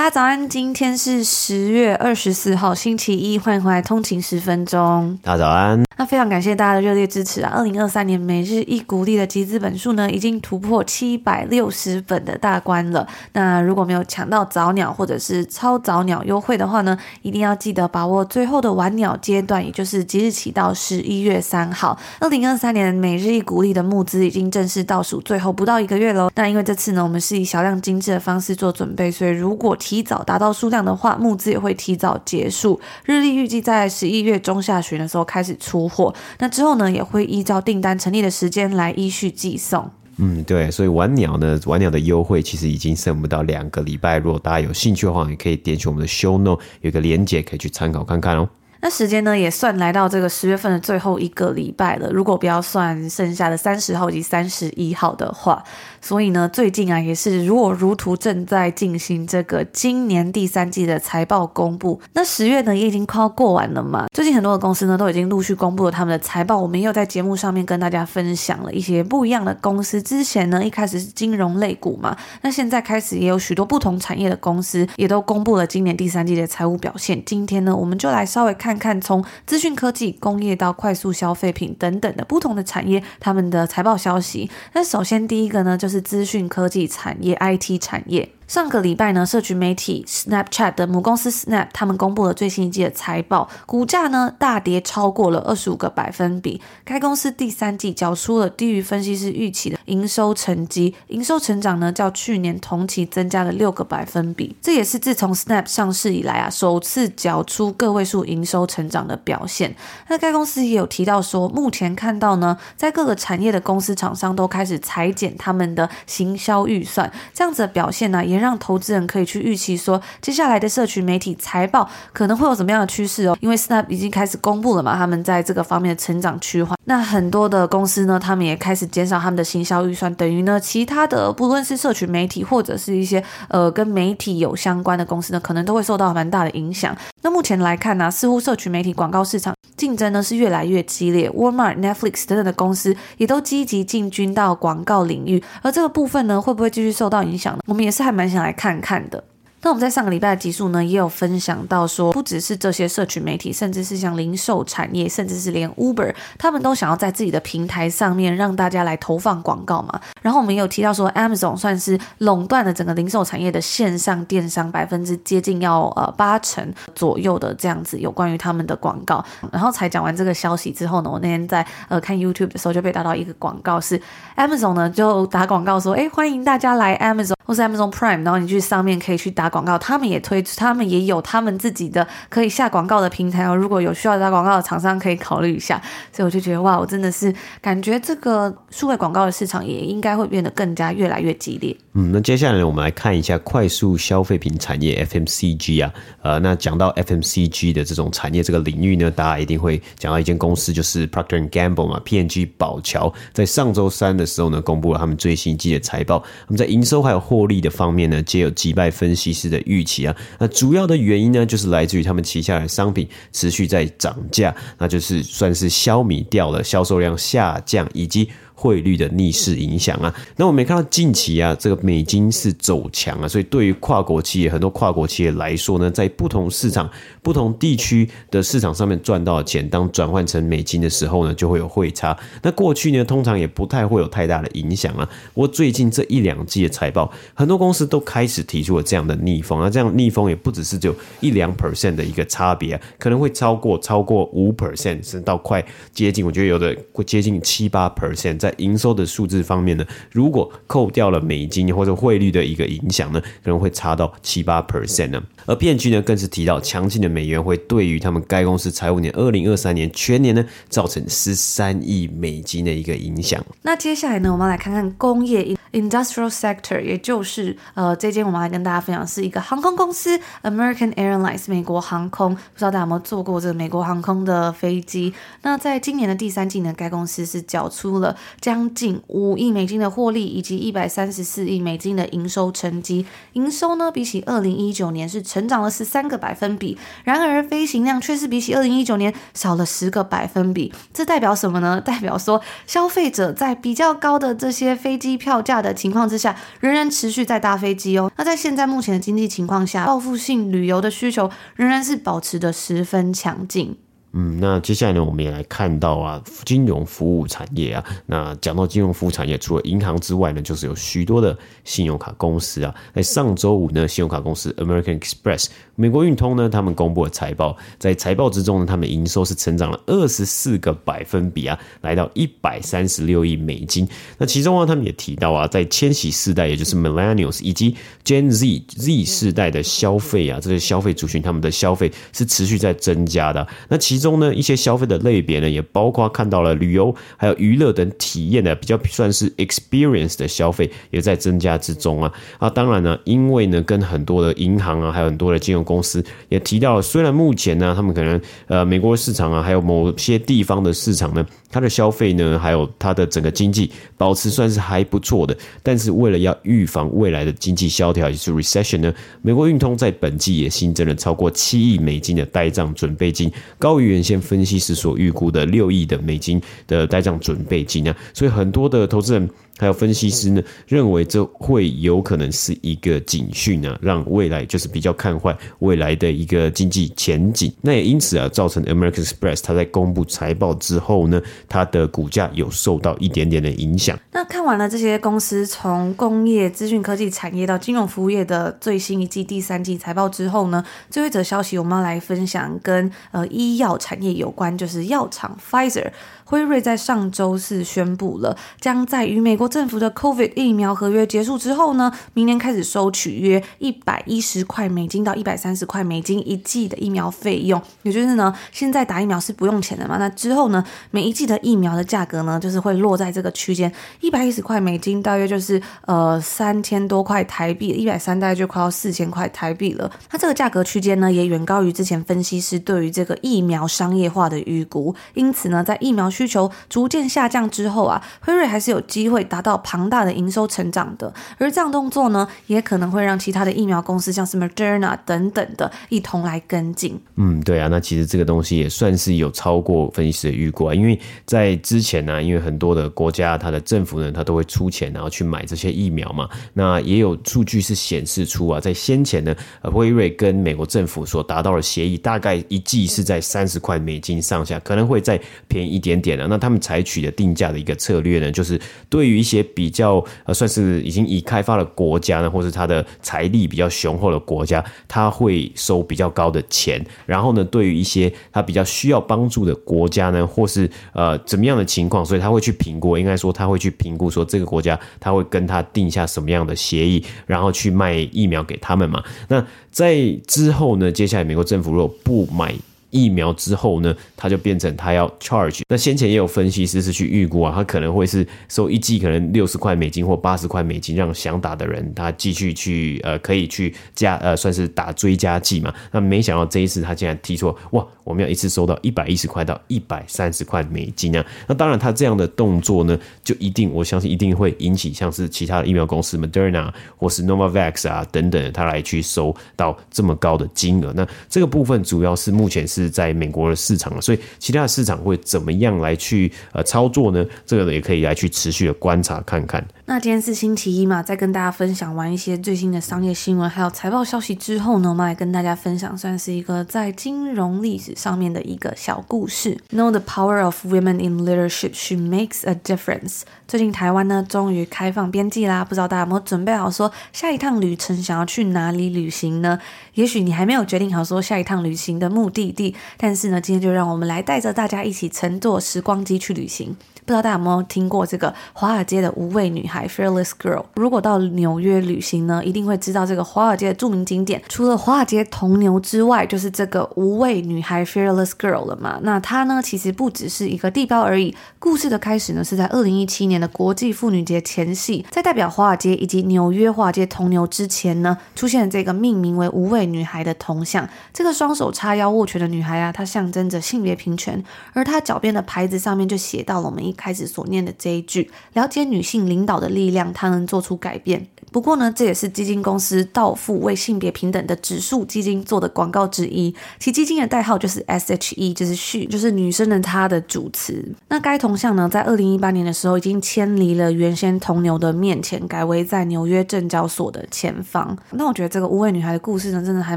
大家早安，今天是十月二十四号，星期一，欢迎回来通勤十分钟。大家早安。那非常感谢大家的热烈支持啊！二零二三年每日一股励的集资本数呢，已经突破七百六十本的大关了。那如果没有抢到早鸟或者是超早鸟优惠的话呢，一定要记得把握最后的晚鸟阶段，也就是即日起到十一月三号。二零二三年每日一股励的募资已经正式倒数最后不到一个月喽。那因为这次呢，我们是以小量精致的方式做准备，所以如果提提早达到数量的话，募资也会提早结束。日历预计在十一月中下旬的时候开始出。货，那之后呢，也会依照订单成立的时间来依序寄送。嗯，对，所以玩鸟呢，玩鸟的优惠其实已经剩不到两个礼拜。如果大家有兴趣的话，也可以点击我们的 show note，有一个连结可以去参考看看哦。那时间呢，也算来到这个十月份的最后一个礼拜了。如果不要算剩下的三十号以及三十一号的话，所以呢，最近啊也是如火如荼正在进行这个今年第三季的财报公布。那十月呢也已经快要过完了嘛。最近很多的公司呢都已经陆续公布了他们的财报，我们也有在节目上面跟大家分享了一些不一样的公司。之前呢一开始是金融类股嘛，那现在开始也有许多不同产业的公司也都公布了今年第三季的财务表现。今天呢我们就来稍微看。看看从资讯科技、工业到快速消费品等等的不同的产业，他们的财报消息。那首先第一个呢，就是资讯科技产业 （IT 产业）。上个礼拜呢，社群媒体 Snapchat 的母公司 Snap 他们公布了最新一季的财报，股价呢大跌超过了二十五个百分比。该公司第三季缴出了低于分析师预期的营收成绩，营收成长呢较去年同期增加了六个百分比，这也是自从 Snap 上市以来啊首次缴出个位数营收成长的表现。那该公司也有提到说，目前看到呢，在各个产业的公司厂商都开始裁减他们的行销预算，这样子的表现呢也。让投资人可以去预期说，接下来的社群媒体财报可能会有什么样的趋势哦？因为 Snap 已经开始公布了嘛，他们在这个方面的成长趋缓。那很多的公司呢，他们也开始减少他们的行销预算，等于呢，其他的不论是社群媒体或者是一些呃跟媒体有相关的公司呢，可能都会受到蛮大的影响。那目前来看呢，似乎社群媒体广告市场竞争呢是越来越激烈，Walmart、Netflix 等等的公司也都积极进军到广告领域，而这个部分呢，会不会继续受到影响呢？我们也是还蛮想来看看的。那我们在上个礼拜的集数呢，也有分享到说，不只是这些社群媒体，甚至是像零售产业，甚至是连 Uber，他们都想要在自己的平台上面让大家来投放广告嘛。然后我们也有提到说，Amazon 算是垄断了整个零售产业的线上电商百分之接近要呃八成左右的这样子，有关于他们的广告。然后才讲完这个消息之后呢，我那天在呃看 YouTube 的时候就被打到一个广告，是 Amazon 呢就打广告说，哎，欢迎大家来 Amazon 或是 Amazon Prime，然后你去上面可以去打。广告，他们也推，他们也有他们自己的可以下广告的平台哦。如果有需要打广告的厂商，可以考虑一下。所以我就觉得，哇，我真的是感觉这个数位广告的市场也应该会变得更加越来越激烈。嗯，那接下来，我们来看一下快速消费品产业 FMCG 啊。呃，那讲到 FMCG 的这种产业这个领域呢，大家一定会讲到一间公司，就是 Procter and Gamble 嘛，PNG 宝乔，在上周三的时候呢，公布了他们最新季的财报。那么在营收还有获利的方面呢，皆有击败分析师的预期啊。那主要的原因呢，就是来自于他们旗下的商品持续在涨价，那就是算是消弭掉了销售量下降以及。汇率的逆势影响啊，那我们也看到近期啊，这个美金是走强啊，所以对于跨国企业，很多跨国企业来说呢，在不同市场、不同地区的市场上面赚到的钱，当转换成美金的时候呢，就会有汇差。那过去呢，通常也不太会有太大的影响啊。不过最近这一两季的财报，很多公司都开始提出了这样的逆风啊，这样逆风也不只是只有一两 percent 的一个差别啊，可能会超过超过五 percent，甚至到快接近，我觉得有的会接近七八 percent 在。营收的数字方面呢，如果扣掉了美金或者汇率的一个影响呢，可能会差到七八 percent 呢。而 P&G 呢，更是提到强劲的美元会对于他们该公司财务年二零二三年全年呢，造成十三亿美金的一个影响。那接下来呢，我们来看看工业 industrial sector，也就是呃，这间我们来跟大家分享是一个航空公司，American Airlines 美国航空。不知道大家有没有坐过这个美国航空的飞机？那在今年的第三季呢，该公司是缴出了将近五亿美金的获利，以及一百三十四亿美金的营收成绩。营收呢，比起二零一九年是成长了十三个百分比，然而飞行量却是比起二零一九年少了十个百分比。这代表什么呢？代表说消费者在比较高的这些飞机票价的情况之下，仍然持续在搭飞机哦。那在现在目前的经济情况下，报复性旅游的需求仍然是保持的十分强劲。嗯，那接下来呢，我们也来看到啊，金融服务产业啊。那讲到金融服务产业，除了银行之外呢，就是有许多的信用卡公司啊。在上周五呢，信用卡公司 American Express 美国运通呢，他们公布了财报，在财报之中呢，他们营收是成长了二十四个百分比啊，来到一百三十六亿美金。那其中啊，他们也提到啊，在千禧世代，也就是 Millennials 以及 Gen Z Z 世代的消费啊，这些消费族群，他们的消费是持续在增加的。那其中呢，一些消费的类别呢，也包括看到了旅游、还有娱乐等体验的比较算是 experience 的消费，也在增加之中啊。啊，当然呢，因为呢，跟很多的银行啊，还有很多的金融公司也提到了，虽然目前呢，他们可能呃，美国市场啊，还有某些地方的市场呢，它的消费呢，还有它的整个经济保持算是还不错的，但是为了要预防未来的经济萧条，也就是 recession 呢，美国运通在本季也新增了超过七亿美金的呆账准备金，高于。原先分析师所预估的六亿的美金的呆账准备金啊，所以很多的投资人。还有分析师呢，认为这会有可能是一个警讯啊，让未来就是比较看坏未来的一个经济前景。那也因此啊，造成 American Express 它在公布财报之后呢，它的股价有受到一点点的影响。那看完了这些公司从工业、资讯科技产业到金融服务业的最新一季第三季财报之后呢，最后一则消息我们要来分享跟呃医药产业有关，就是药厂 Pfizer。辉瑞在上周四宣布了，将在与美国政府的 COVID 疫苗合约结束之后呢，明年开始收取约一百一十块美金到一百三十块美金一剂的疫苗费用。也就是呢，现在打疫苗是不用钱的嘛？那之后呢，每一剂的疫苗的价格呢，就是会落在这个区间，一百一十块美金，大约就是呃三千多块台币，一百三大概就快要四千块台币了。它这个价格区间呢，也远高于之前分析师对于这个疫苗商业化的预估。因此呢，在疫苗需求逐渐下降之后啊，辉瑞还是有机会达到庞大的营收成长的。而这样动作呢，也可能会让其他的疫苗公司，像是 Moderna 等等的，一同来跟进。嗯，对啊，那其实这个东西也算是有超过分析师的预估啊，因为在之前呢、因为很多的国家，它的政府呢，它都会出钱，然后去买这些疫苗嘛。那也有数据是显示出啊，在先前呢，辉瑞跟美国政府所达到的协议，大概一剂是在三十块美金上下，可能会再便宜一点点。那他们采取的定价的一个策略呢，就是对于一些比较呃算是已经已开发的国家呢，或是它的财力比较雄厚的国家，他会收比较高的钱。然后呢，对于一些他比较需要帮助的国家呢，或是呃怎么样的情况，所以他会去评估，应该说他会去评估说这个国家他会跟他定下什么样的协议，然后去卖疫苗给他们嘛。那在之后呢，接下来美国政府如果不买。疫苗之后呢，它就变成它要 charge。那先前也有分析师是去预估啊，它可能会是收一剂可能六十块美金或八十块美金，让想打的人他继续去呃可以去加呃算是打追加剂嘛。那没想到这一次他竟然提出哇，我们要一次收到一百一十块到一百三十块美金啊。那当然他这样的动作呢，就一定我相信一定会引起像是其他的疫苗公司 Moderna 或是 Novavax 啊等等，他来去收到这么高的金额。那这个部分主要是目前是。是在美国的市场，所以其他的市场会怎么样来去呃操作呢？这个呢也可以来去持续的观察看看。那今天是星期一嘛，在跟大家分享完一些最新的商业新闻还有财报消息之后呢，我们来跟大家分享算是一个在金融历史上面的一个小故事。Know the power of women in leadership. She makes a difference. 最近台湾呢终于开放边境啦，不知道大家有没有准备好说下一趟旅程想要去哪里旅行呢？也许你还没有决定好说下一趟旅行的目的地。但是呢，今天就让我们来带着大家一起乘坐时光机去旅行。不知道大家有没有听过这个华尔街的无畏女孩 （Fearless Girl）？如果到纽约旅行呢，一定会知道这个华尔街的著名景点。除了华尔街铜牛之外，就是这个无畏女孩 （Fearless Girl） 了嘛。那它呢，其实不只是一个地标而已。故事的开始呢，是在二零一七年的国际妇女节前夕，在代表华尔街以及纽约华尔街铜牛之前呢，出现了这个命名为“无畏女孩”的铜像。这个双手叉腰握拳的女孩啊，她象征着性别平权，而她脚边的牌子上面就写到了我们开始所念的这一句：了解女性领导的力量，她能做出改变。不过呢，这也是基金公司道富为性别平等的指数基金做的广告之一。其基金的代号就是 SHE，就是 she，就是女生的她的主词。那该铜像呢，在二零一八年的时候已经迁离了原先铜牛的面前，改为在纽约证交所的前方。那我觉得这个无畏女孩的故事呢，真的还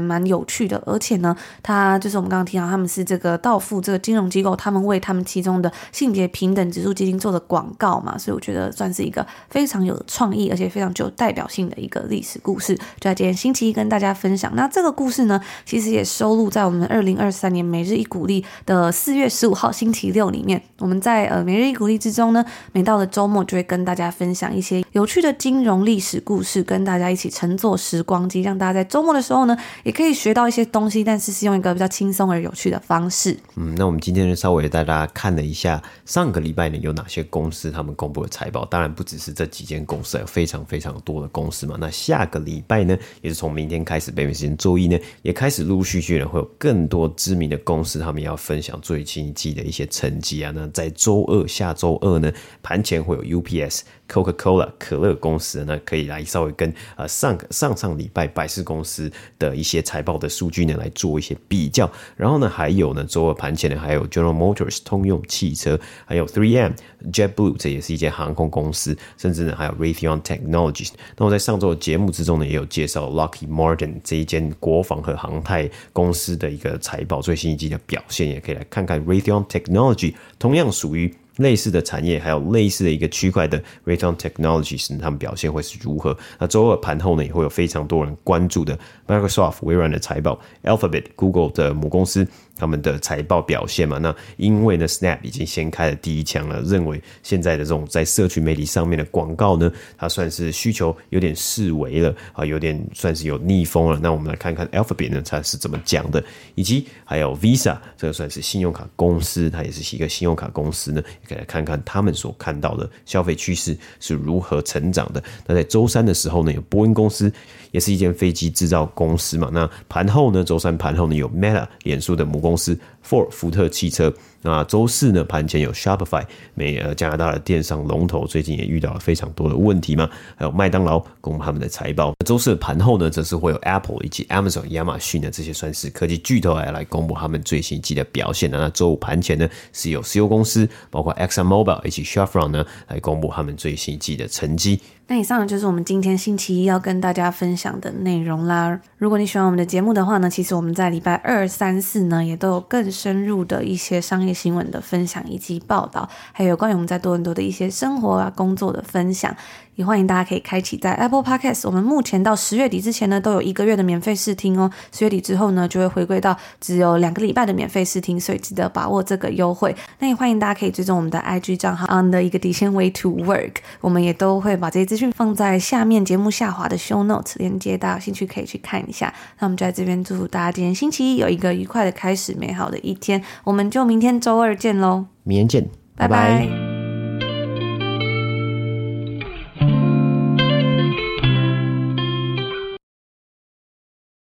蛮有趣的。而且呢，她就是我们刚刚提到，他们是这个道富这个金融机构，他们为他们其中的性别平等指基金做的广告嘛，所以我觉得算是一个非常有创意，而且非常具有代表性的一个历史故事，就在今天星期一跟大家分享。那这个故事呢，其实也收录在我们二零二三年每日一鼓励的四月十五号星期六里面。我们在呃每日一鼓励之中呢，每到了周末就会跟大家分享一些有趣的金融历史故事，跟大家一起乘坐时光机，让大家在周末的时候呢，也可以学到一些东西，但是是用一个比较轻松而有趣的方式。嗯，那我们今天就稍微带大家看了一下上个礼拜呢有哪些公司他们公布的财报，当然不只是这几间公司，有非常非常多的公司嘛。那下个礼拜呢，也是从明天开始，北美时间周一呢，也开始陆陆续续呢，会有更多知名的公司，他们要分享最新一季的一些成绩啊。那在周二、下周二呢，盘前会有 UPS。Coca-Cola 可乐公司呢，可以来稍微跟呃上上上礼拜百事公司的一些财报的数据呢来做一些比较，然后呢还有呢周二盘前呢还有 General Motors 通用汽车，还有 3M JetBlue 这也是一间航空公司，甚至呢还有 Raytheon Technologies。那我在上周的节目之中呢也有介绍 Lockheed Martin 这一间国防和航太公司的一个财报最新一季的表现，也可以来看看 Raytheon Technology 同样属于。类似的产业，还有类似的一个区块的 Raytheon Technologies，他们表现会是如何？那周二盘后呢，也会有非常多人关注的 Microsoft 微软的财报，Alphabet Google 的母公司。他们的财报表现嘛，那因为呢，Snap 已经先开了第一枪了，认为现在的这种在社群媒体上面的广告呢，它算是需求有点式微了啊，有点算是有逆风了。那我们来看看 Alphabet 呢，它是怎么讲的，以及还有 Visa 这个算是信用卡公司，它也是一个信用卡公司呢，可以来看看他们所看到的消费趋势是如何成长的。那在周三的时候呢，有波音公司，也是一间飞机制造公司嘛。那盘后呢，周三盘后呢，有 Meta 脸书的母公司 Ford 福特汽车。那周四呢，盘前有 Shopify 美呃加拿大的电商龙头，最近也遇到了非常多的问题嘛。还有麦当劳公布他们的财报。周四的盘后呢，则是会有 Apple 以及 Amazon 亚马逊的这些算是科技巨头来来公布他们最新季的表现。那周五盘前呢，是有石油公司，包括 Exxon Mobil 以及 Chevron 呢，来公布他们最新季的成绩。那以上呢，就是我们今天星期一要跟大家分享的内容啦。如果你喜欢我们的节目的话呢，其实我们在礼拜二、三、四呢，也都有更深入的一些商业新闻的分享以及报道，还有关于我们在多伦多的一些生活啊、工作的分享。也欢迎大家可以开启在 Apple Podcast。我们目前到十月底之前呢，都有一个月的免费试听哦。十月底之后呢，就会回归到只有两个礼拜的免费试听，所以记得把握这个优惠。那也欢迎大家可以追踪我们的 IG 账号 on 的一个底线 way to work，我们也都会把这些资讯放在下面节目下滑的 show notes 连接，大家有兴趣可以去看一下。那我们就在这边祝福大家今天星期一有一个愉快的开始，美好的一天。我们就明天周二见喽，明天见，拜拜。拜拜。